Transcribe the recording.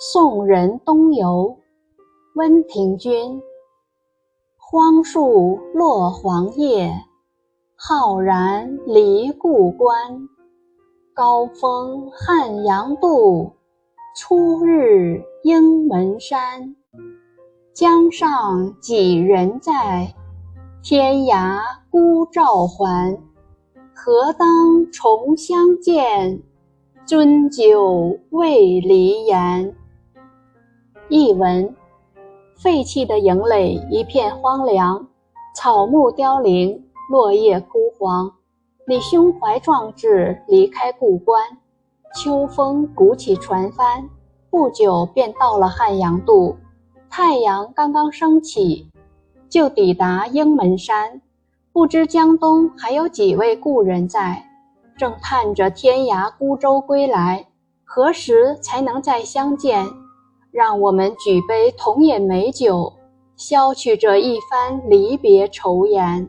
送人东游，温庭筠。荒树落黄叶，浩然离故关。高风汉阳渡，初日应门山。江上几人在？天涯孤照还。何当重相见？樽酒未离言。译文：废弃的营垒一片荒凉，草木凋零，落叶枯黄。你胸怀壮志离开故关，秋风鼓起船帆，不久便到了汉阳渡。太阳刚刚升起，就抵达鹰门山。不知江东还有几位故人在，正盼着天涯孤舟归来，何时才能再相见？让我们举杯同饮美酒，消去这一番离别愁颜。